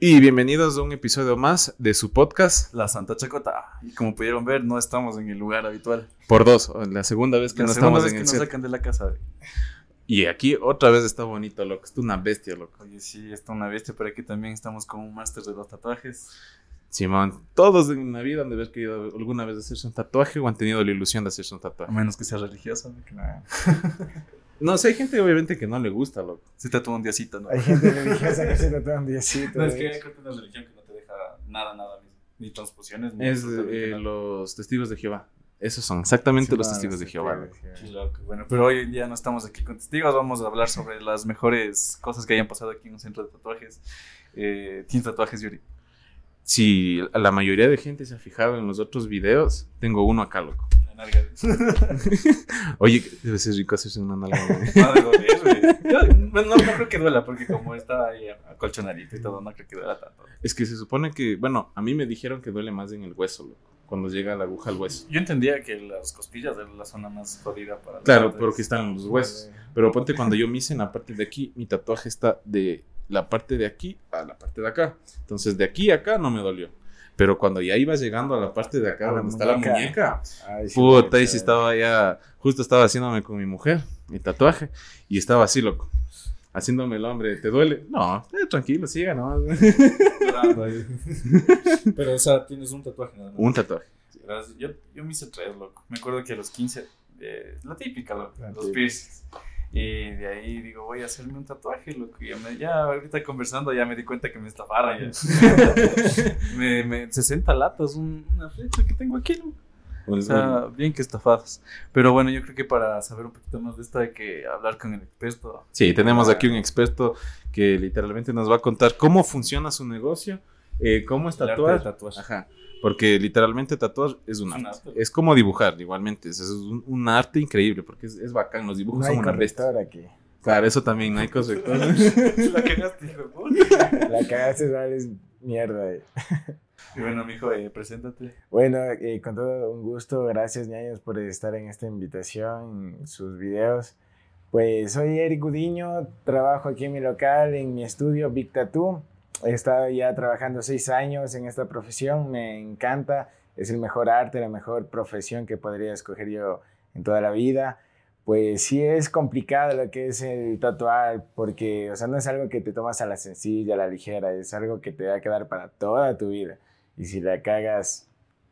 Y bienvenidos a un episodio más de su podcast La Santa Chacota. Y como pudieron ver, no estamos en el lugar habitual. por dos, la segunda vez que La no estamos vez en que el nos set. sacan de la casa. Y aquí otra vez está bonito, loco. Es una bestia, loco. Oye, sí, está una bestia, pero aquí también estamos con un máster de los tatuajes. Simón, todos en la vida han de haber querido alguna vez hacerse un tatuaje o han tenido la ilusión de hacerse un A tatuaje. menos que sea religioso. ¿no? No. Sé, hay gente obviamente que no le gusta, loco. Se tatúa un diosito, ¿no? Hay gente religiosa que se tatúa un diosito. No, es de que hecho. creo que es una religión que no te deja nada, nada. Ni, ni transfusiones, ni Es eh, los testigos de Jehová. Esos son exactamente Sí, los no, testigos de Jehová. de Qué Jehová. loco. Bueno, pero hoy en día no estamos aquí con testigos. Vamos a hablar sobre las mejores cosas que hayan pasado aquí en un centro de tatuajes. Eh, ¿Tienes tatuajes, Yuri? Si la mayoría de gente se ha fijado en los otros videos, tengo uno acá, loco. Nalga. Oye, debe ser rico hacerse una nalga. güey. No de doler, güey. Yo, bueno, no, no creo que duela, porque como está ahí acolchonadito y todo, no creo que duela tanto. Es que se supone que, bueno, a mí me dijeron que duele más en el hueso, cuando llega la aguja al hueso. Yo entendía que las costillas eran la zona más jodida para Claro, porque están los huesos. Pero ponte cuando yo me hice en la parte de aquí, mi tatuaje está de la parte de aquí a la parte de acá. Entonces, de aquí a acá no me dolió. Pero cuando ya iba llegando a la parte de acá, A la donde está la muñeca. Ay, sí, puta, ahí sí estaba ya, justo estaba haciéndome con mi mujer, mi tatuaje, y estaba así, loco. Haciéndome el hombre, ¿te duele? No, eh, tranquilo, siga nomás. Pero, o sea, tienes un tatuaje nada más. Un tatuaje. Yo, yo me hice tres, loco. Me acuerdo que a los 15, eh, la típica, loco, La los típica. piercings. Y de ahí digo, voy a hacerme un tatuaje, loco. Y ya, me- ya ahorita conversando ya me di cuenta que me estafaron. Me, me- 60 latas, un- una flecha que tengo aquí, loco. O sea, bien que estafados. Pero bueno, yo creo que para saber un poquito más de esto hay que hablar con el experto. Sí, tenemos aquí un experto que literalmente nos va a contar cómo funciona su negocio, eh, cómo es El arte tatuar. de tatuar. Ajá, porque literalmente tatuar es un Es un arte. arte. Es como dibujar, igualmente. Es, es un, un arte increíble porque es, es bacán. Los dibujos No hay son una bestia. aquí. Claro, eso también, no hay corrector. La cagaste, hijo de puta. La cagaste, vales mierda. eh. Y bueno, mijo, eh, preséntate. Bueno, eh, con todo un gusto, gracias ñaños por estar en esta invitación, en sus videos. Pues soy Eric Gudiño, trabajo aquí en mi local, en mi estudio Big Tattoo. He estado ya trabajando seis años en esta profesión, me encanta, es el mejor arte, la mejor profesión que podría escoger yo en toda la vida. Pues sí es complicado lo que es el tatuar, porque, o sea, no es algo que te tomas a la sencilla, a la ligera, es algo que te va a quedar para toda tu vida. Y si la cagas,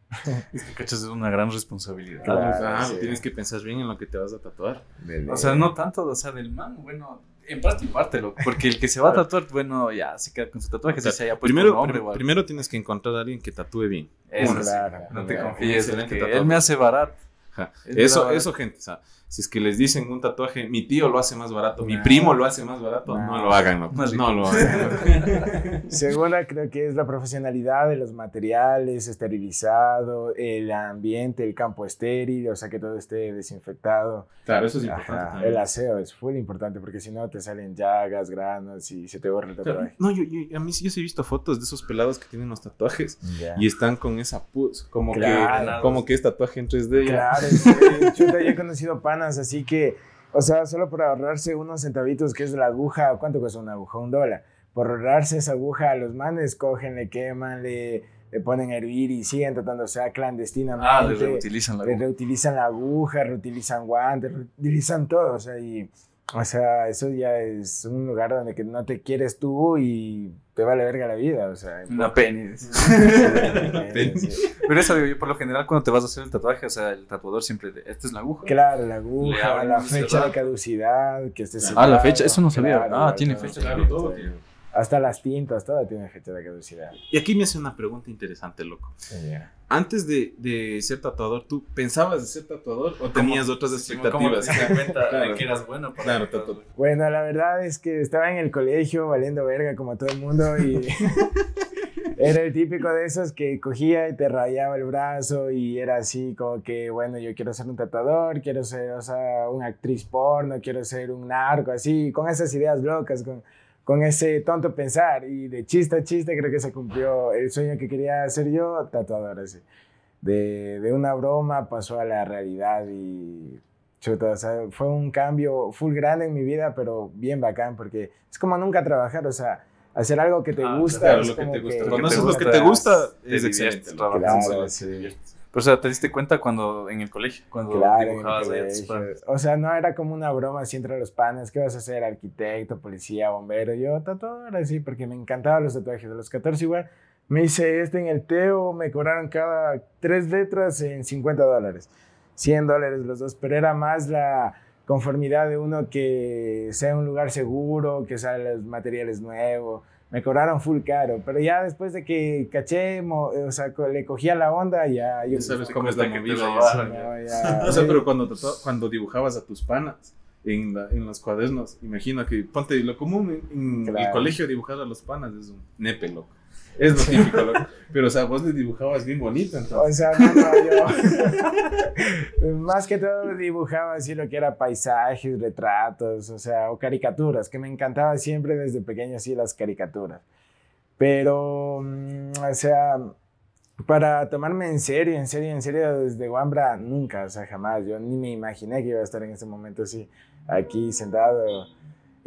Es que cachas es una gran responsabilidad. Claro, Ah, sí. tienes que pensar bien en lo que te vas a tatuar. O sea, no tanto, o sea, del man, bueno, en parte y parte, loco. Porque el que se va a tatuar, bueno, ya se queda con su tatuaje, si se haya puesto primero, un nombre prim- o algo. primero tienes que encontrar a alguien que tatúe bien. Eso sí, Claro, no te claro. confíes, Excelente que tatuaje. él me hace. Él me Eso, eso, gente. O sea, si es que les dicen un tatuaje, mi tío lo hace más barato, mi No. primo lo hace más barato, no, No. lo hagan, no, Más no lo hagan. Segunda creo que es la profesionalidad de los materiales, esterilizado, el ambiente, el campo estéril, o sea que todo esté desinfectado. claro, eso es importante también. El aseo es muy importante porque si no te salen llagas, granos y se te borra el Claro, tatuaje. No, yo, yo- a mí sí yo sí he visto fotos de esos pelados que tienen los tatuajes Ya. y están con esa pus, como Claro. que como que es tatuaje en 3D. ya. Claro, sí, chuta, yo he conocido panas, así que, o sea, solo por ahorrarse unos centavitos, que es la aguja, ¿cuánto cuesta una aguja? Un dólar. Por ahorrarse esa aguja, los manes cogen, le queman, le, le ponen a hervir y siguen tratando, o sea, clandestinamente. Ah, le reutilizan la Le reutilizan la aguja, reutilizan guantes, reutilizan todo, o sea, y, o sea, eso ya es un lugar donde que no te quieres tú y te vale verga la vida, o sea. Una. Sí. Pero eso digo yo, por lo general, cuando te vas a hacer el tatuaje, o sea, el tatuador siempre, de, esta es la aguja. Claro, la aguja, la fecha cerrado. de caducidad, que esté Ah, la fecha, eso no sabía. Ah, tiene fecha. Claro, todo. Hasta las tintas, todo tiene fecha de caducidad. Y aquí me hace una pregunta interesante, loco. Antes de, de ser tatuador, ¿tú pensabas de ser tatuador o tenías otras Sí, ¿Cómo te expectativas? cuenta Claro. de que eras bueno para Claro, el tatuaje? tatu- Bueno, la verdad es que estaba en el colegio valiendo verga como todo el mundo y era el típico de esos que cogía y te rayaba el brazo y era así como que, bueno, yo quiero ser un tatuador, quiero ser, o sea, una actriz porno, quiero ser un narco, así, con esas ideas locas, con, con ese tonto pensar y de chiste a chiste creo que se cumplió el sueño que quería hacer yo, tatuador así. De, de una broma pasó a la realidad y chuta, o sea, fue un cambio full grande en mi vida, pero bien bacán, porque es como nunca trabajar, o sea, hacer algo que te Ah, gusta. Claro, es lo que te gusta. que- Cuando te haces lo que te gusta, es excelente. Claro, Sí. Pero, o sea, ¿te diste cuenta cuando en el colegio? Cuando Claro, en el dibujabas a tus colegio. O sea, no era como una broma así entre los panes. ¿Qué vas a hacer? Arquitecto, policía, bombero. Yo tatuador así, porque me encantaban los tatuajes. De los 14 igual, me hice este en el Teo, me cobraron cada tres letras en 50 dólares. 100 dólares los dos, pero era más la conformidad de uno que sea un lugar seguro, que sean los materiales nuevos. Me cobraron full caro, pero ya después de que caché, mo- o sea, le cogía la onda, ya yo Ya sabes cómo es la movida. ya. no, ya- O sea, pero cuando, cuando dibujabas a tus panas en, la- en los cuadernos, imagino que, ponte, lo común en, en el colegio dibujar a los panas es un nepe, loco. Es lo típico, loco. Pero, o sea, vos le dibujabas bien bonito, O entonces. sea, no, no, yo más que todo dibujaba así lo que era paisajes, retratos, o sea, o caricaturas, que me encantaba siempre desde pequeño así las caricaturas. Pero, mm, o sea, para tomarme en serio, en serio, en serio, desde Wambra, nunca, o sea, jamás. Yo ni me imaginé que iba a estar en ese momento así, aquí sentado.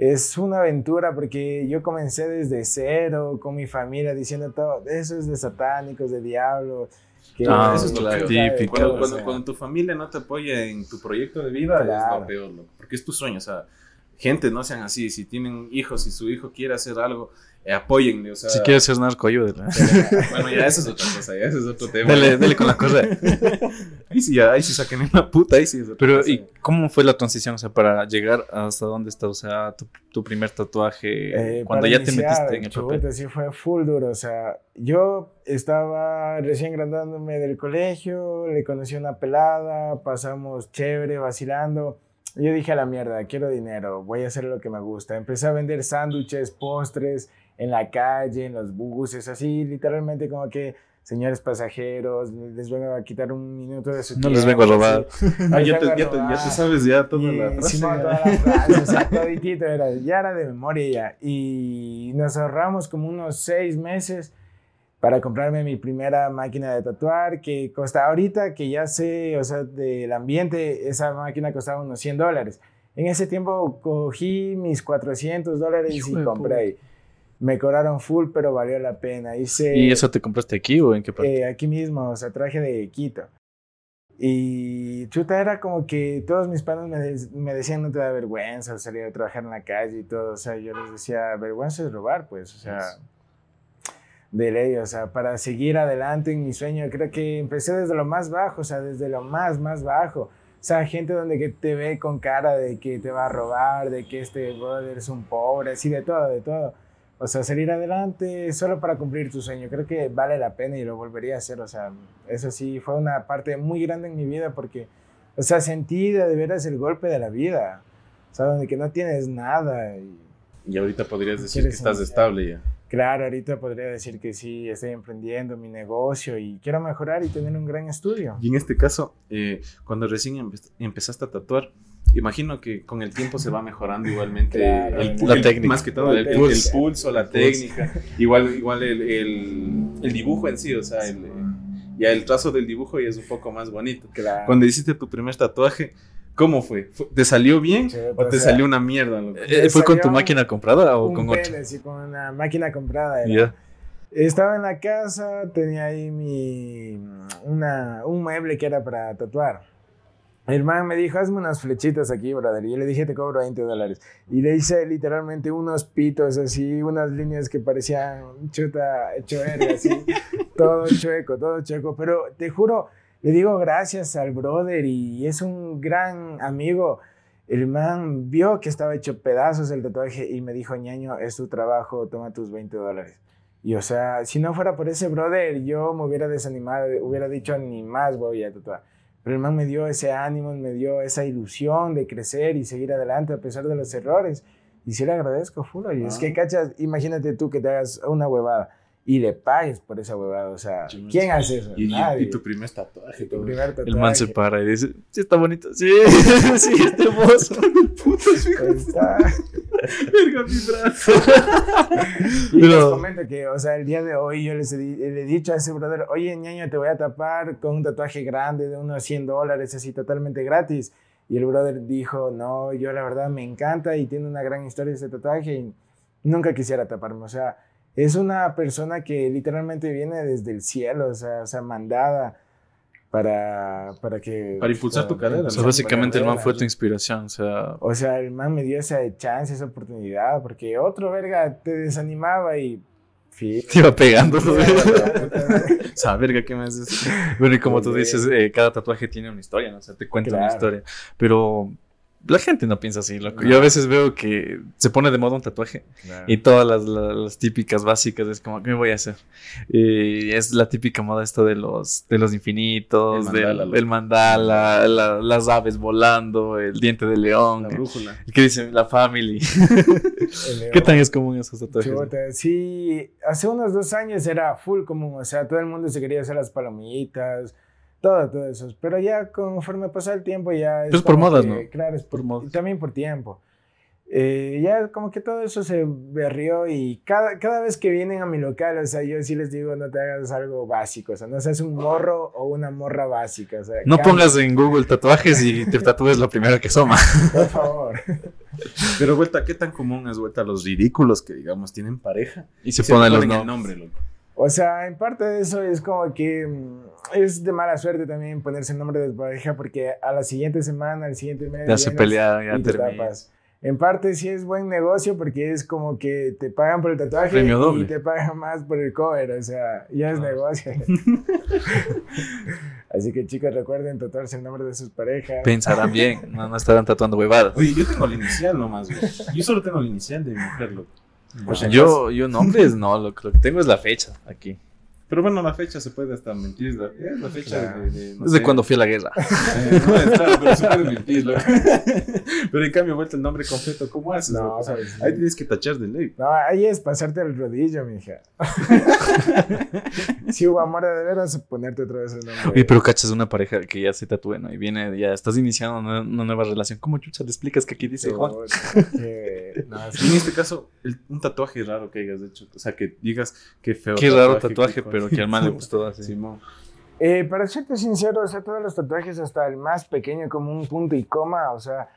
Es una aventura porque yo comencé desde cero con mi familia diciendo todo, eso es de satánicos, de diablos. Que Ah, eso es lo típico. Cuando, o cuando, sea, cuando tu familia no te apoya en tu proyecto de vida, es Claro. lo peor, loco. Porque es tu sueño, o sea, gente, no sean así. Si tienen hijos, si su hijo quiere hacer algo, eh, apóyenle, o sea. Si quieres ser narco, ayúdela. Bueno, ya eso es otra cosa, ya eso es otro tema. Dele, dele con la cosa. Ahí sí, ya, ahí sí saquen en la puta, ahí sí Pero. ¿y cómo fue la transición? O sea, para llegar hasta dónde está, o sea, tu, tu primer tatuaje, Eh, cuando ya te iniciar, metiste en el papel. sí fue full duro, o sea, yo estaba recién graduándome del colegio, le conocí una pelada, pasamos chévere, vacilando. Yo dije a la mierda, quiero dinero, voy a hacer lo que me gusta. Empecé a vender sándwiches, postres en la calle, en los buses, así, literalmente como que, señores pasajeros, les vengo a quitar un minuto de su No les tiempo, vengo a robar. Ah, ya te, ya, te, ya robar. te sabes ya toda Y, la frase. Simón, toda la frase, o sea, toditito era, ya era de memoria ya. Y nos ahorramos como unos seis meses para comprarme mi primera máquina de tatuar, que costa ahorita, que ya sé, o sea, del ambiente, esa máquina costaba unos 100 dólares. En ese tiempo cogí mis 400 dólares Hijo y compré. Me cobraron full, pero valió la pena. Hice, ¿Y eso te compraste aquí o en qué parte? eh, aquí mismo, o sea, traje de Quito. Y chuta, era como que todos mis panos me, de- me decían, no te da vergüenza salir a trabajar en la calle y todo. O sea, yo les decía, vergüenza es robar, pues, o sea, de ley, o sea, para seguir adelante en mi sueño. Creo que empecé desde lo más bajo, o sea, desde lo más, más bajo. O sea, gente donde que te ve con cara de que te va a robar, de que este brother es un pobre, así de todo, de todo. O sea, salir adelante solo para cumplir tu sueño. Creo que vale la pena y lo volvería a hacer. O sea, eso sí fue una parte muy grande en mi vida porque, o sea, sentí de veras el golpe de la vida. O sea, donde que no tienes nada. Y, Y ahorita podrías decir que ¿Quieres estás iniciar? estable ya. claro, ahorita podría decir que sí, estoy emprendiendo mi negocio y quiero mejorar y tener un gran estudio. Y en este caso, eh, cuando recién empe- empezaste a tatuar, imagino que con el tiempo se va mejorando igualmente Claro, el, la el- técnica. Más que todo el, el técnica. pulso, la pulso. técnica. Igual, igual el, el- el dibujo en sí, o sea, el, eh, ya el trazo del dibujo ya es un poco más bonito. Claro. Cuando hiciste tu primer tatuaje, ¿cómo fue? ¿Fue- ¿Te salió bien Sí, o te o sea, salió una mierda? loco? Eh, ¿Fue con tu máquina comprada o un con pene, otra? sí, con una máquina comprada. era. Ya. Estaba en la casa, tenía ahí mi, una, un mueble que era para tatuar. El man me dijo, hazme unas flechitas aquí, brother. Y yo le dije, te cobro 20 dólares. Y le hice literalmente unos pitos así, unas líneas que parecían chuta, hecho verga, así. todo chueco, todo chueco. Pero te juro, le digo gracias al brother y es un gran amigo. El man vio que estaba hecho pedazos el tatuaje y me dijo, ñaño, es tu trabajo, toma tus 20 dólares. Y o sea, si no fuera por ese brother, yo me hubiera desanimado, hubiera dicho, ni más voy a tatuar. Pero el man me dio ese ánimo, me dio esa ilusión de crecer y seguir adelante a pesar de los errores. Y sí le agradezco, full. Y es Ah. que, cachas, imagínate tú que te hagas una huevada y le pagues por esa huevada. O sea, ¿quién hace eso? Y, Nadie. y tu primer tatuaje. Tu primer El man se tatuaje. para y dice, sí, está bonito. Sí, sí, está hermoso. Ahí está. Verga, mi brazo. Y les Pero- comento que, o sea, el día de hoy yo les he, le he dicho a ese brother, oye, ñaño, te voy a tapar con un tatuaje grande de unos 100 dólares, así totalmente gratis. Y el brother dijo, no, yo la verdad me encanta y tiene una gran historia ese tatuaje y nunca quisiera taparme. O sea, es una persona que literalmente viene desde el cielo, o sea, o sea mandada para, para que... Para impulsar tu carrera. O sea, básicamente el man fue tu inspiración, o sea... O sea, el man me dio esa chance, esa oportunidad, porque otro verga te desanimaba y... Te iba pegando. o sea, verga, ¿qué más es? Bueno, y como tú dices, eh, cada tatuaje tiene una historia, ¿no? O sea, te cuenta una historia. Pero la gente no piensa así, loco. Yo a veces veo que se pone de moda un tatuaje y todas las, típicas básicas es como, ¿qué me voy a hacer? Y es la típica moda esto de los, de los infinitos, el mandala, las aves volando, el diente de león. La brújula. ¿Qué dicen? La family. ¿Qué tan es común esos tatuajes? sí, hace unos dos años era full común, o sea, todo el mundo se quería hacer las palomitas todo, todo eso. Pero ya conforme pasa el tiempo ya... Es, pues por modas, ¿no? Claro, es por, modas. También por tiempo. Eh, ya como que todo eso se berrió y cada, cada vez que vienen a mi local, o sea, yo sí les digo, no te hagas algo básico, o sea, no seas un morro o una morra básica, o sea, No pongas en Google tatuajes y te tatúes lo primero que soma. Por favor. Pero vuelta, ¿qué tan común es vuelta los ridículos que digamos tienen pareja? Y se, ponen, los el nombre, loco? O sea, en parte de eso es como que mm, es de mala suerte también ponerse el nombre de pareja porque a la siguiente semana, al siguiente mes... Ya se pelea, ya termina. En parte sí es buen negocio porque es como que te pagan por el tatuaje y te pagan más por el cover, o sea, ya es ah. negocio. Así que chicos, recuerden tatuarse el nombre de sus parejas. Pensarán bien, no, no estarán tatuando huevadas. Oye, yo tengo la inicial nomás, güey. Yo solo tengo la inicial de mi mujer, loco. Pues yo, yo nombres no, lo, que tengo es la fecha aquí. Pero bueno, la fecha se puede hasta mentir. La, la fecha de, de, no Desde cuando fui a la guerra. Eh, no, es claro, pero se puede mentir. pero en cambio, vuelta el nombre completo. ¿Cómo haces? No, sea, ahí tienes que tachar de ley. No, ahí es pasarte el rodillo, mija. si hubo amor de veras, ponerte otra vez el nombre. Oye, pero cachas una pareja que ya se tatúe, ¿no? Y viene, ya estás iniciando una, nueva relación. ¿Cómo chucha le explicas que aquí dice Juan? no, en este caso, un tatuaje raro que hayas hecho. O sea, que digas que feo. Qué raro tatuaje, pero que al man le gustó así. Eh, para serte sincero, o sea, todos los tatuajes, hasta el más pequeño, como un punto y coma, o sea,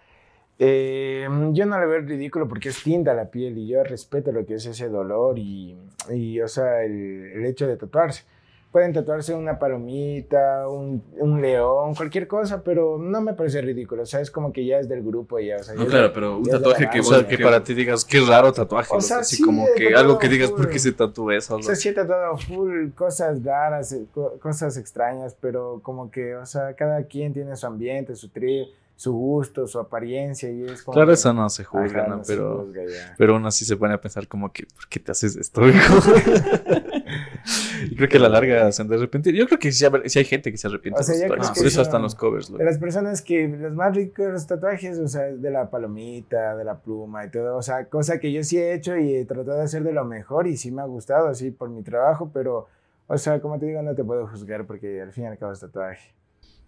eh, yo no le veo ridículo porque es tinta la piel y yo respeto lo que es ese dolor y, y o sea, el, el hecho de tatuarse pueden tatuarse una palomita, un, un, león, cualquier cosa, pero no me parece ridículo. O sea, es como que ya es del grupo y ya. O sea, no, claro, pero un tatuaje que, o sea, que, para ti digas, qué raro tatuaje. O sea, así como que algo que digas, ¿por qué se tatúa eso? O sea, sí he tatuado full cosas raras, eh, cosas extrañas, pero como que, o sea, cada quien tiene su ambiente, su tri su gusto, su apariencia y es como Claro, eso no se juzga, ¿no? pero, pero aún así se pone a pensar como que, ¿por qué te haces esto, creo que a la larga se han de arrepentir. Yo creo que sí, hay gente que se arrepiente. O sea, por eso están los covers. De las personas que los más ricos tatuajes, o sea, de la palomita, de la pluma y todo, o sea, cosa que yo sí he hecho y he tratado de hacer de lo mejor y sí me ha gustado así por mi trabajo, pero, o sea, como te digo, no te puedo juzgar porque al fin y al cabo es tatuaje.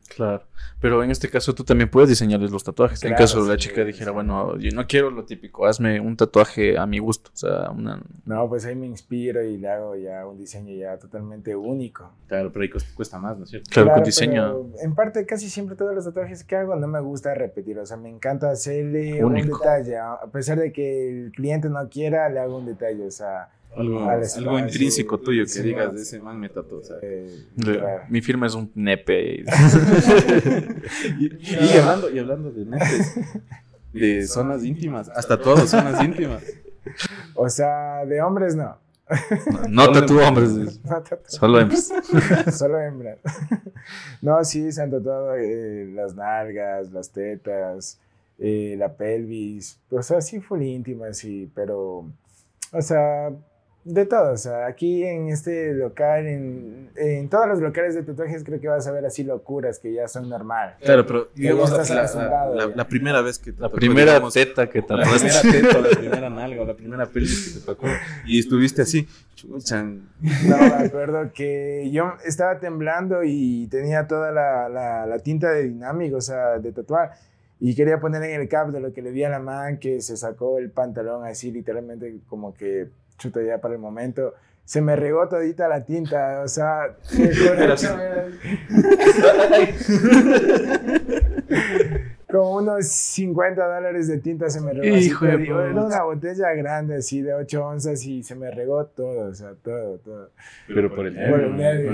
Claro, pero en este caso tú también puedes diseñarles los tatuajes. en caso la chica dijera, bueno, yo no quiero lo típico, hazme un tatuaje a mi gusto, o sea, una... No, pues ahí me inspiro y le hago ya un diseño ya totalmente único. Claro, pero ahí cuesta más, ¿no es cierto? Claro, con diseño... En parte casi siempre todos los tatuajes que hago no me gusta repetir, o sea, me encanta hacerle un detalle, a pesar de que el cliente no quiera, le hago un detalle, o sea algo, algo intrínseco tuyo que digas de ese man me tatuó. Eh, mi firma es un nepe. y, hablando, y hablando de nepes, de zonas íntimas, hasta todas zonas íntimas. O sea, de hombres no. No, no hombres, solo hembras. solo hembras. No, sí, se han tatuado eh, las nalgas, las tetas, eh, la pelvis. O sea, sí fue íntima, sí, pero, o sea, de todo, o sea, aquí en este local, en, en, todos los locales de tatuajes creo que vas a ver así locuras que ya son normal. Claro, pero digamos la, la, primera vez que te La primera teta que te La primera teta, la primera nalga, la primera pelvis que te tocó y estuviste así, chuchan. No, me acuerdo que yo estaba temblando y tenía toda la, la, tinta de dinámico, o sea, de tatuar. Y quería poner en el cap de lo que le vi a la man que se sacó el pantalón así literalmente como que chuta ya para el momento, se me regó todita la tinta, o sea, Como unos 50 dólares de tinta se me regó. así, Hijo de Era una botella grande así de 8 onzas y se me regó todo, o sea, todo, todo. Pero por el nervio, por el nervio.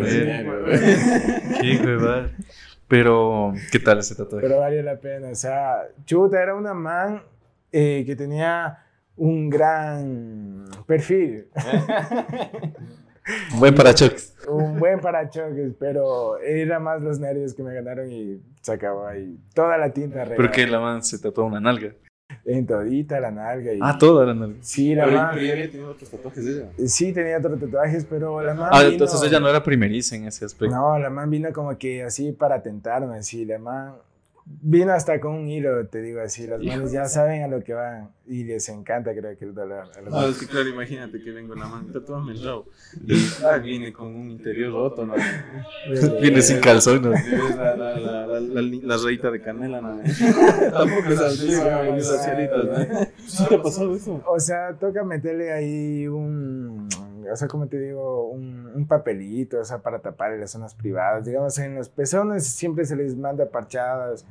Pero, ¿qué tal ese tatuaje? Pero valió la pena, o sea, chuta, era una man eh, que tenía un gran perfil, Buen parachoques. un buen parachoques, pero era más los nervios que me ganaron y se acabó ahí. Toda la tinta regada. ¿Por qué la man se tatuó una nalga? En todita la nalga. Y, Ah, toda la nalga. Sí, la Pero man. pero ya había tenido otros tatuajes ella. Sí, tenía otros tatuajes, pero la man. Ah, vino- entonces ella no era primeriza en ese aspecto. No, la man vino como que así para tentarme, así. La man vino hasta con un hilo, te digo así. Las manos ya saben a lo que van y les encanta, creo que el dolor. No, es que claro, imagínate que vengo en la mano, tatúame el rabo. Y ah, viene con un interior roto, ¿no? Viene sin calzón. ¿no? La, la, la, la, rayita de canela, ¿no? Tampoco es así. Esas cielitas, ¿no? ¿Sí te ha pasado eso? O sea, toca meterle ahí un, o sea, como te digo, un, un papelito, o sea, para tapar en las zonas privadas. Digamos, en los pezones siempre se les manda parchadas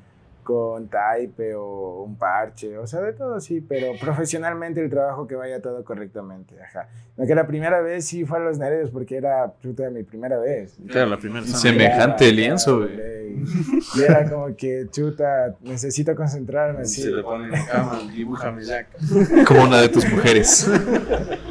con taipe o un parche, o sea, de todo sí, pero profesionalmente el trabajo que vaya todo correctamente, ajá. No, que la primera vez sí fue a los nervios porque era puta mi primera vez. Claro, la primera me- Semejante Claro, lienzo, güey. Y era como que, chuta, necesito concentrarme. Se le pone en la cama, dibújame Jack. Como una de tus mujeres.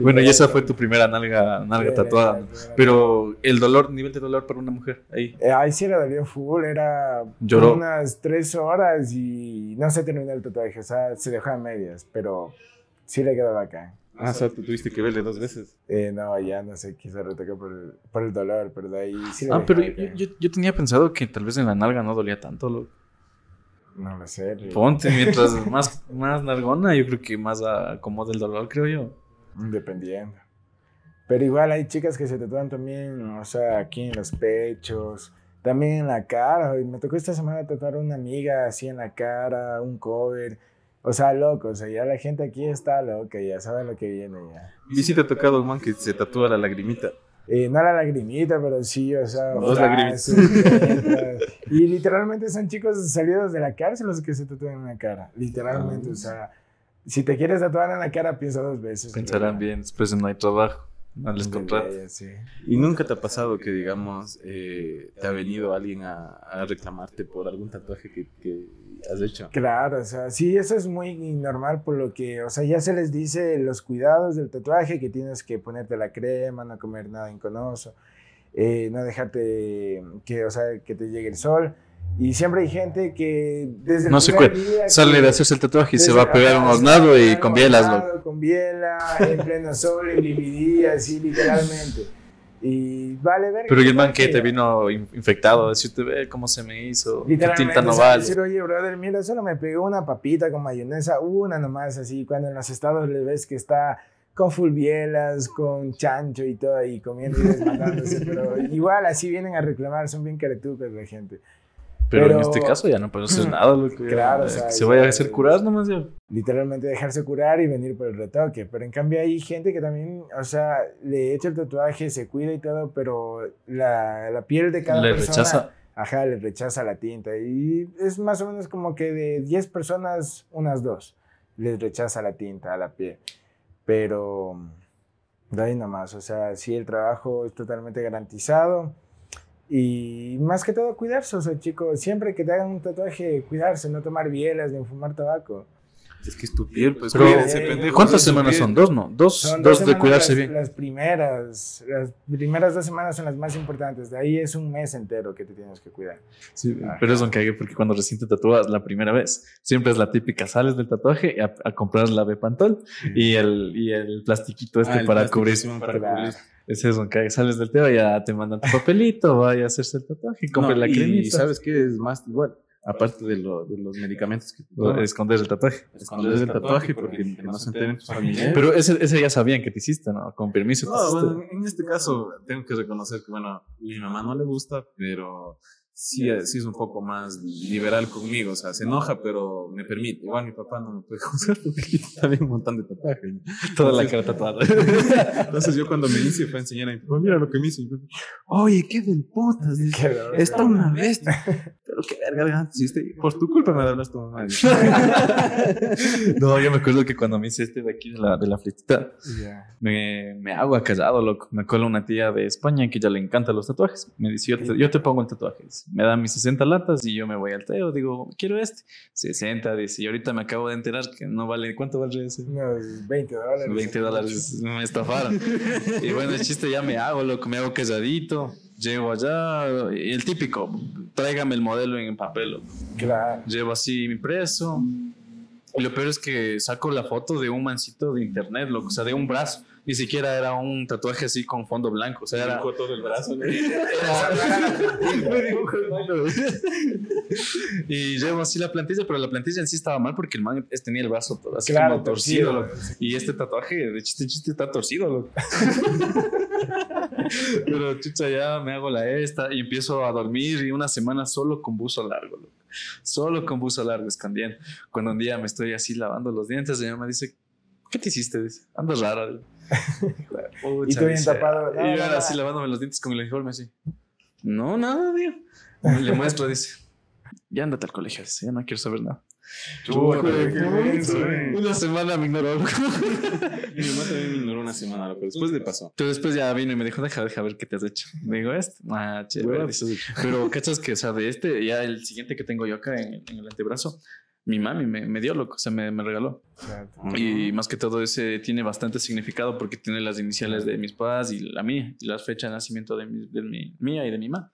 bueno, y esa fue tu primera nalga, nalga tatuada. Pero el dolor, nivel de dolor para una mujer, ahí. Eh, ahí sí le dolió full, era Lloró. unas tres horas y no se terminó el tatuaje, o sea, se dejó a medias, pero sí le quedó bacán. Ah, o sea, tú tuviste que verle dos veces. Eh, no, ya no se quiso retocar por el, por el dolor, pero de ahí sí le Ah, pero yo, yo, yo tenía pensado que tal vez en la nalga no dolía tanto. loco. No lo sé. Ponte, mientras más, más nalgona, yo creo que más acomoda el dolor, creo yo. Dependiendo. Pero igual hay chicas que se tatúan también, o sea, aquí en los pechos, también en la cara. Me tocó esta semana tatuar a una amiga así en la cara, un cover. O sea, loco, o sea, ya la gente aquí está loca, ya sabe lo que viene ya. Y sí te ha tocado un man que se tatúa la lagrimita. Eh, no la lagrimita, pero sí, o sea, Dos letras. Y literalmente son chicos salidos de la cárcel los que se tatúan en la cara. Literalmente, o sea, si te quieres tatuar en la cara, piensa dos veces. Pensarán bien, después no hay trabajo, no les contratan. sí. ¿Y nunca te ha pasado que, digamos, eh, te ha venido alguien a, a reclamarte por algún tatuaje que, que has hecho? Claro, o sea, sí, eso es muy normal por lo que, o sea, ya se les dice los cuidados del tatuaje, que tienes que ponerte la crema, no comer nada inconoso, eh, no dejarte que, o sea, que te llegue el sol. Y siempre hay gente que desde el No se día Sale de hacerse el tatuaje y se va a pegar un hornado a y con bielas, hornado, Con biela, en pleno sol, en DVD, así literalmente. Y vale ver. Pero el man que te vino in- infectado, decirte, ve cómo se me hizo, qué tinta no vale. decir, oye, brother, mira, solo me pegó una papita con mayonesa, una nomás, así, cuando en los estados le ves que está con full bielas, con chancho y todo, y comiendo y desmandándose, pero igual así vienen a reclamar, son bien caretucas la gente. Pero, en pero- este caso ya no puedo hacer nada, loco. ya, Claro, o eh, sea, que se ya- vaya a hacer curar nomás ya. Literalmente dejarse curar y venir por el retoque, pero en cambio hay gente que también, o sea, le echa el tatuaje, se cuida y todo, pero la, la piel de cada Le persona... rechaza. Ajá, le rechaza la tinta. Y es más o menos como que de 10 personas, unas dos les rechaza la tinta a la piel. Pero de ahí nomás, o sea, sí, el trabajo es totalmente garantizado. Y más que todo, cuidarse, o sea, chicos, siempre que te hagan un tatuaje, cuidarse, no tomar bielas ni fumar tabaco. Es que es tu piel, pues Pero, cuídense, eh, ¿Cuántas semanas son? Dos, ¿no? Dos, Son dos de cuidarse las, bien. Las primeras, las primeras dos semanas son las más importantes. De ahí es un mes entero que te tienes que cuidar. Sí, Ajá. pero es un cague porque cuando recién te tatúas la primera vez, siempre es la típica, sales del tatuaje a, a comprar la Bepantol y el, y el plastiquito este Ah, el para plástico, cubrir. Para es un cague, sales del tema, ya te mandan tu papelito, vaya a hacerse el tatuaje, compre No, la y cremita. ¿sabes qué es más igual? Aparte de, lo, de los medicamentos que O esconder el tatuaje. escondes el tatuaje porque que no se enteren tus familiares. Pero ese, ese ya sabían que te hiciste, ¿no? Con permiso. No, bueno, en este caso tengo que reconocer que, bueno, mi mamá no le gusta, pero sí, sí es un poco más liberal conmigo. O sea, se enoja, pero me permite. Igual mi papá no me puede juzgar porque también un montón de tatuajes. Toda la cara tatuada. Entonces yo cuando me hice fue a enseñar a mi papá, mira lo que me papá, Oye, qué del putas. Está una bestia. Pero qué verga, hiciste. Por tu culpa me hablas tu mamá. no, yo me acuerdo que cuando me hice este de aquí, de la, de la fletita, me, me hago acallado, loco. Me acuerdo una tía de España que ya le encantan los tatuajes. Me dice, yo te, yo te pongo el tatuaje. Me da mis 60 latas y yo me voy al teo. Digo, quiero este. 60, dice. Y ahorita me acabo de enterar que no vale. ¿Cuánto vale ese? Unos 20 dólares. 20 dólares. Me estafaron. y bueno, el chiste ya me hago, loco. Me hago calladito. Llego allá. El típico. Tráigame el modelo en papel. Claro. Llevo así mi preso. Y lo peor es que saco la foto de un mancito de internet, loco. O sea, de un brazo. Ni siquiera era un tatuaje así con fondo blanco. O sea, era. Dibujó todo el brazo. ¿no? Me dibujó el mano. y llevo así la plantilla, pero la plantilla en sí estaba mal porque el man tenía el brazo todo así Claro, como torcido. torcido. Y este tatuaje, de chiste, chiste, está torcido. loco. pero chucha, ya me hago la esta y empiezo a dormir y una semana solo con buzo largo. loco. Solo con buzo largo, escondiendo. Cuando un día me estoy así lavando los dientes, ella me dice, ¿qué te hiciste? Dice, ando rara. Y tú bien tapado. No, y yo no, era no. así lavándome los dientes con el uniforme así. No, nada, tío. Le muestro, dice. Ya andate al colegio, dice, ya no quiero saber nada. Chuta, qué. Una semana me ignoró. Mi mamá también me ignoró una semana, loco. Después le pasó. Pero después ya vino y me dijo, deja, deja ver qué te has hecho. Me digo, este. Ah, chévere. Pero, ¿cachas que, o sea, de este, ya el siguiente que tengo yo acá en, en el antebrazo, mi mami me, me dio, loco, o sea, me, me regaló. Y más que todo ese tiene bastante significado porque tiene las iniciales de mis padres y la mía, y la fecha de nacimiento de mi, de mi- mía y de mi mamá.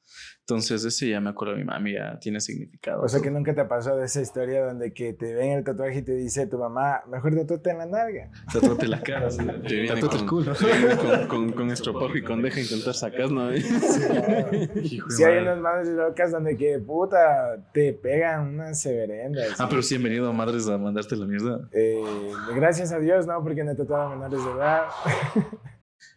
Entonces ese ya me acuerdo de mi mami, ya tiene significado. O sea que nunca te ha pasado esa historia donde que te ven el tatuaje y te dice tu mamá, mejor tatuate en la nalga. Tatuate la cara, sí. Te viene tatuate el culo. con, con, con estropajo y con deja intentar sacar, ¿no? Hijo de Si hay unas madres locas donde que puta te pegan unas severendas. Ah, pero sí han venido madres a mandarte la mierda. Eh, gracias a Dios, ¿no? Porque no a menores de edad.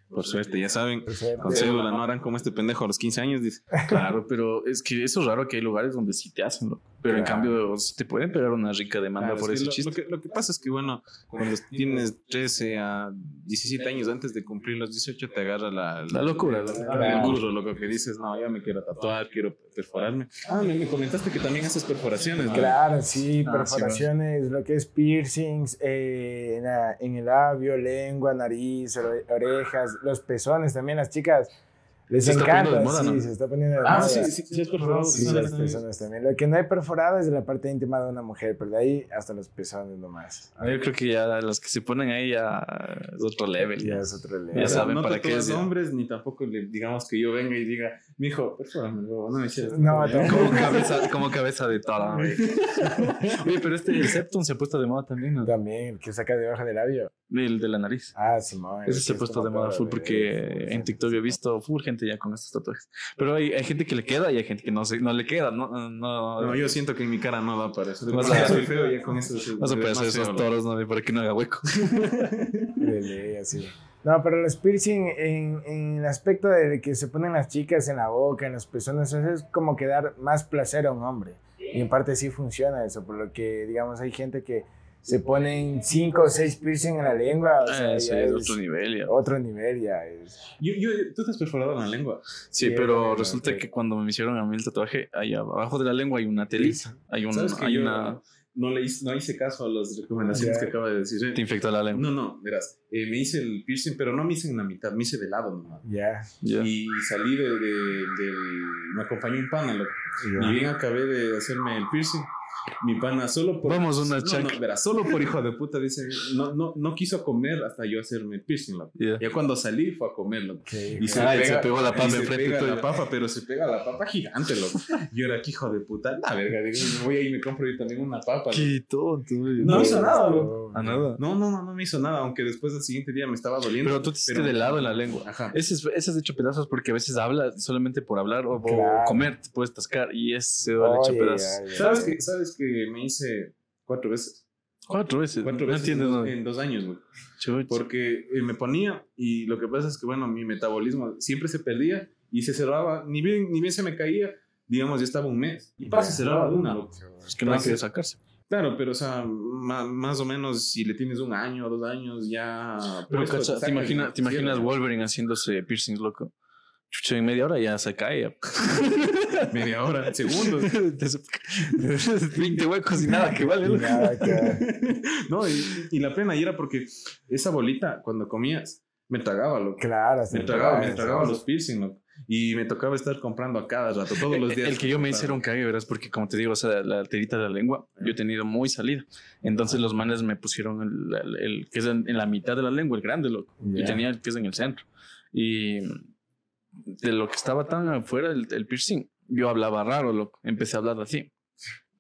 Por suerte, ya saben. Por suerte. Con cédula no harán como este pendejo a los 15 años, dice. Claro, pero es que eso es raro que hay lugares donde sí te hacen, loco. Pero en cambio, te pueden pegar una rica demanda Claro, por es ese lo, chiste. Lo que, lo que pasa es que, bueno, cuando tienes 13 a 17 años antes de cumplir los 18, te agarra la, La locura, la- el burro, loco, que dices, no, ya me quiero tatuar, quiero perforarme. Ah, me, me comentaste que también haces perforaciones, ¿no? Claro, sí, Ah, perforaciones, lo que es piercings eh, en, la- en el labio, lengua, nariz, ore- orejas, los pezones también, las chicas les Se está encanta. de moda, sí, ¿no? se está poniendo de Ah, moda. sí, sí, sí, has perforado Sí, pezones las también. pezones también. Lo que no hay perforado es de la parte íntima de una mujer, pero de ahí hasta los pezones nomás. Ah, Yo creo que ya los que se ponen ahí ya es otro level. Ya es otro level. Ya saben no para qué es, ya. nombres, ni tampoco le, digamos que yo venga y diga, mijo, perfórame el huevo, no me hicieras. No, perforar". tampoco. Como cabeza, como cabeza de toda. güey. Oye, pero este el septum se ha puesto de moda también, ¿no? También, el que saca debajo del labio. El de la nariz. Ah, Simón. Ese se ha puesto de moda full porque en TikTok he visto full gente ya con estos tatuajes. Pero hay, hay gente que le queda y hay gente que no, se, no le queda. No, no, No, yo siento que en mi cara no da para eso. Vas Vas a- a soy feo ya con eso. Vas a feo, esos toros, ¿no? Para que no haga hueco. De ley, así. No, pero los piercing en, en el aspecto de que se ponen las chicas en la boca, en los pezones, eso es como que dar más placer a un hombre. Y en parte sí funciona eso, por lo que, digamos, hay gente que se ponen cinco o seis piercing en la lengua. O sea, Ese ya es otro nivel ya. otro nivel ya es. Yo, yo, tú te has perforado en la lengua. Sí, Sí, pero bueno, resulta que cuando me hicieron a mí el tatuaje, ahí abajo de la lengua hay una telita. Hay, un, ¿Sabes que hay yo una... no, le hice, no hice caso a las recomendaciones Ya. que acaba de decir? eh? Te infectó la lengua. No, no, verás. eh, me hice el piercing, pero no me hice en la mitad, me hice de lado nomás. Ya. Ya. Y salí de, de- del. Me acompañó un pana, loco. Y bien acabé de hacerme el piercing. Mi pana, solo por. Vamos, una no, no, verás, solo por hijo de puta, dice. No, no, no quiso comer hasta yo hacerme el piercing, loco. Ya. Ya cuando salí fue a comerlo. Ok, Y se, Ah, y pega, se pegó la papa se enfrente pega la papa, pero se pega la papa gigante, loco. Yo era que hijo de puta, la verga, digo, me voy ahí y me compro yo también una papa. Qué tonto. güey. No hizo nada, loco. A nada. No, no, no, no me hizo nada, aunque después del siguiente día me estaba doliendo. Pero tú te hiciste de lado en la lengua. Ajá. Ese es, ese es hecho pedazos porque a veces habla solamente por hablar o, o Claro. comer, te puedes tascar y ese duele hecho pedazos. ay, ay. ¿Sabes que, ¿Sabes que me hice cuatro veces? Cuatro veces. Cuatro no veces entiendes, en, ¿no? dos, en dos años, güey. Porque eh, me ponía y lo que pasa es que, bueno, mi metabolismo siempre se perdía y se cerraba, ni bien, ni bien se me caía, digamos, ya estaba un mes. Y pa, se cerraba de una, loco. Es que no hay que sacarse. Claro, pero o sea, ma- más o menos si le tienes un año o dos años ya... Pero puesto, cacha, ¿te, y imaginas, ¿te imaginas. Wolverine haciéndose piercings, loco? Chucha, en media hora ya se cae. Media hora, segundos. 20 huecos y nada que vale. loco. Nada, que- No, y, y la plena y era porque esa bolita, cuando comías, me tragaba, loco. Claro, Me tragaba, me traga, tragaba los piercing, loco. Y me tocaba estar comprando a cada rato, todos los días. El que yo me hice era un cague, verás, porque como te digo, o sea, la arterita de la lengua, yo he tenido muy salida. Entonces los manes me pusieron el, el- el que es en, en la mitad de la lengua, el grande, loco. Y Ya. tenía el que es en el centro. Y de lo que estaba tan afuera, el, el piercing, yo hablaba raro, loco. Empecé a hablar así.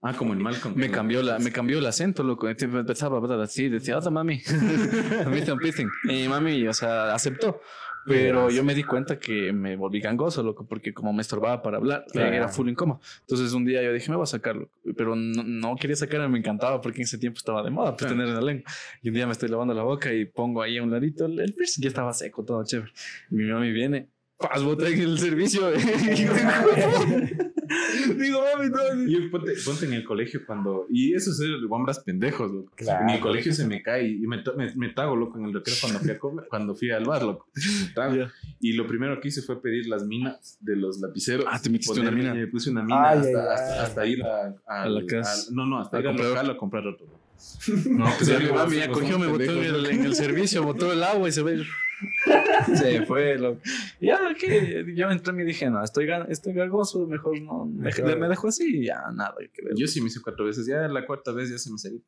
Ah, como el Malcolm. Me cambió, la, me cambió el acento, loco. Entonces empezaba a hablar así. Decía, hola, mami. Y mami, o sea, aceptó. Pero yo me di cuenta que me volví gangoso, loco, porque como me estorbaba para hablar, Claro. era full incómodo. Entonces un día yo dije, me voy a sacarlo. Pero no, no quería sacarlo, me encantaba porque en ese tiempo estaba de moda, pues Claro. tener en la lengua. Y un día me estoy lavando la boca y pongo ahí a un ladito el, el piercing, ya estaba seco, todo chévere. Mi mami viene, ¡paz! Bota en el servicio. Digo, mami, no. Y ponte, ponte en el colegio cuando. Y eso es el hombres pendejos, loco. Claro. En el colegio se me cae y me, to- me, me trago, loco, en el recreo cuando fui, a comer- cuando fui al bar, loco. Ya. Y lo primero que hice fue pedir las minas de los lapiceros. Ah, te metiste una mina. Me puse una mina Ay, hasta, ay, hasta, ay. hasta ir a, a- A la casa. a- no, no, hasta A ir al local a comprar otro. No, pues Sí, ya mami ya cogió, me botó en el, en el servicio, botó el agua y se ve. Se fue, loco. Ya, que yo entré y me dije, no, estoy, gan- estoy gargoso, mejor no, me, Mejor. me dejo así y ya, nada que ver. Yo sí me hice cuatro veces. Ya la cuarta vez ya se me salió.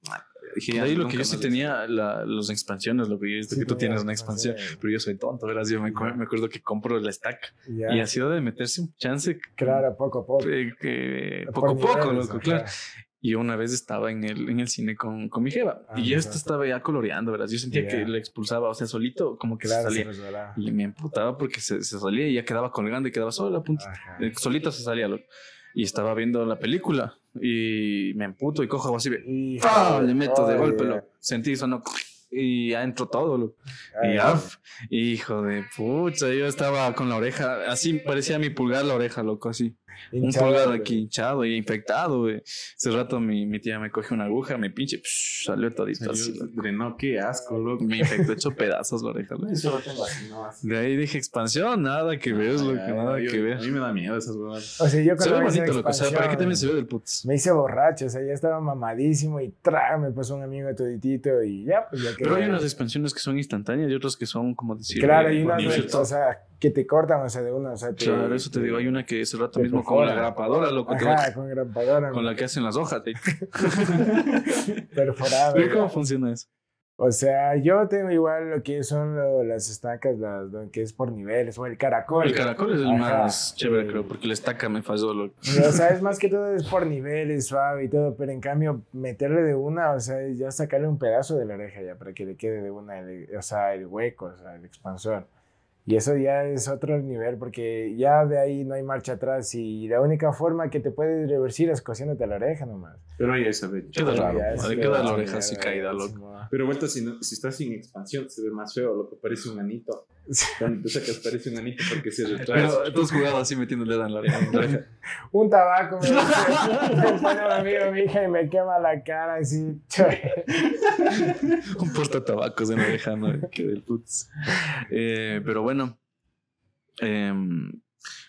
Dije, ahí lo que yo sí tenía, la, las expansiones, lo que yo Sí, que tú tienes una expansión, pero yo soy tonto, verás, yo me, me acuerdo que compro la stack Ya. y ha sido de meterse un chance Claro, poco a poco. eh, poco a poco, loco, claro. Y una vez estaba en el, en el cine con, con mi jeva Ah, y yo esto estaba ya coloreando, ¿verdad? Yo sentía que le expulsaba, o sea, solito como que Claro, se salía. Y me emputaba porque se, se salía y ya quedaba colgando y quedaba sola. Eh, Solito se salía, loco. Y estaba viendo la película y me emputo y cojo algo así, Hijo ¡pah! le meto de golpe, loco. Sentí sonó y ya entró todo, loco. ay, Y af, hijo de pucha, yo estaba con la oreja, así parecía mi pulgar la oreja, loco, así. Un pulgar aquí hinchado y infectado, güey. Ese rato mi, mi tía me coge una aguja, me pinche, psh, salió todito así. Drenó, qué asco, loco. Me infectó hecho pedazos la oreja. Eso lo tengo así, no así. De ahí dije expansión, nada que ver, loco, nada yo- que A ver. mí me da miedo esas huevas. O sea, yo Se ve bonito, loco. O sea, ¿para qué también se ve del putz? Me hice borracho, o sea, ya estaba mamadísimo y tra, me pasó un amigo toditito y ya, pues ya Pero hay quedé. unas expansiones que son instantáneas y otras que son, como decir, Claro, eh, hay unas, o sea, que te cortan, o sea, de una, o sea, te- Claro, eso te digo. Hay una que ese rato te mismo con la perfora. grapadora, loco, te Ajá, va- con grapadora. con la que hacen las hojas. te- perforada. Pero ¿Cómo funciona eso? O sea, yo tengo igual lo que son lo- las estacas, las, lo que es por niveles, o el caracol. El caracol es el Ajá, más chévere, sí. creo, porque la estaca me falló, loco. O sea, es más que todo es por niveles, suave y todo, pero en cambio meterle de una, o sea, ya sacarle un pedazo de la oreja ya para que le quede de una, el- o sea, el hueco, o sea, el expansor. Y eso ya es otro nivel porque ya de ahí no hay marcha atrás y la única forma que te puedes reversir es cosiéndote la oreja nomás. Pero ya se ve. Queda raro. Feo, queda la oreja así caída, loco. Pero vuelta, si, no- si estás sin expansión, se ve más feo, loco. Parece un anito. Cuando te sacas, parece un anito porque se retrasa. Pero tú has jugado así metiendo el dedo en la oreja. en la oreja. Un tabaco me, pone un amigo mi hija y me quema la cara así. Un portatabacos en la oreja, ¿no? Que del putz. Eh, pero bueno. em,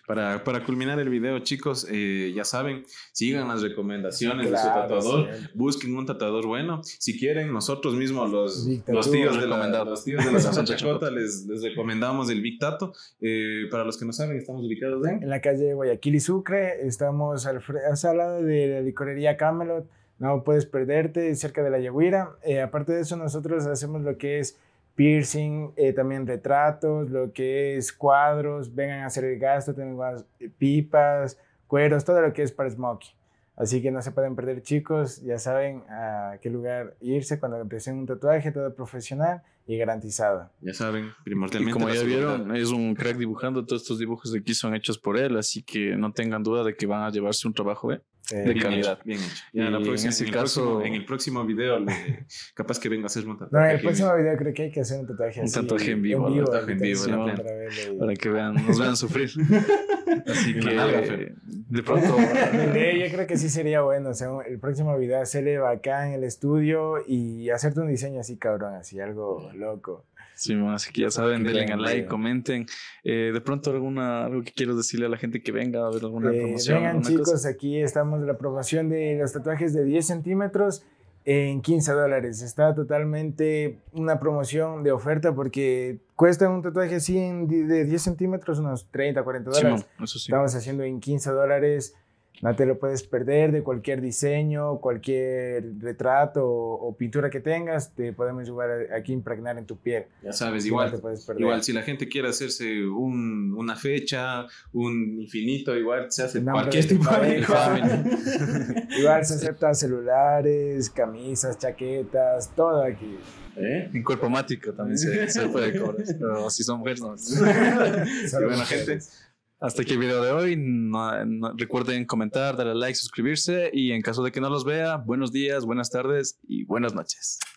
Para, para culminar el video, chicos, eh, ya saben, sigan las recomendaciones de su Claro, tatuador. siempre. Busquen un tatuador bueno. Si quieren, nosotros mismos, los, los tíos de la, los tíos de la Santa Chacota, les, les recomendamos el Big Tato. Eh, para los que no saben, estamos ubicados en... en la calle Guayaquil y Sucre. Estamos al, al lado de la licorería Camelot. No puedes perderte, cerca de la Yaguira. Eh, aparte de eso, nosotros hacemos lo que es piercing, eh, también retratos, lo que es cuadros. Vengan a hacer el gasto, tenemos pipas, cueros, todo lo que es para smoking. Así que no se pueden perder, chicos. Ya saben a qué lugar irse cuando empiecen un tatuaje, todo profesional y garantizado. Ya saben, Y primordialmente. como ya seguridad. vieron, es un crack dibujando. Todos estos dibujos de aquí son hechos por él. Así que no tengan duda de que van a llevarse un trabajo, ¿eh? Eh, De Bien calidad. hecho, bien hecho. Ya en próxima- ese en el caso- próximo- en el próximo video, le- capaz que venga a hacerme un No, tatuaje. en el próximo video creo que hay que hacer un tatuaje Un así. tatuaje en vivo, En vivo, tatuaje en vivo, la para plena. verle. Para que vean, nos vean sufrir. Así que de pronto Yo creo que sí sería bueno, o sea, un- el próximo video hacerle bacán en el estudio y hacerte un diseño así cabrón, así algo loco. Sí, así que ya saben, denle al like, comenten. Eh, de pronto alguna, algo que quieras decirle a la gente que venga a ver alguna Eh, promoción. vengan chicos, cosa. aquí estamos de la promoción de los tatuajes de 10 centímetros en 15 dólares. Está totalmente una promoción de oferta porque cuesta un tatuaje así en de 10 centímetros unos 30, 40 Sí, dólares. man, eso sí. Estamos haciendo en 15 dólares. No te lo puedes perder de cualquier diseño, cualquier retrato o, o pintura que tengas. Te podemos a- aquí a impregnar en tu piel. Ya sabes, Sí, no igual, te igual si la gente quiere hacerse un, una fecha, un infinito, igual se hace cualquier tipo de pareja. Igual se aceptan celulares, camisas, chaquetas, todo aquí. ¿Eh? En cuerpo mático también se, se puede cobrar. Pero si son mujeres, no. Bueno, mujeres. gente. Hasta aquí el video de hoy. Recuerden comentar, darle like, suscribirse. Y en caso de que no los vea, buenos días, buenas tardes y buenas noches.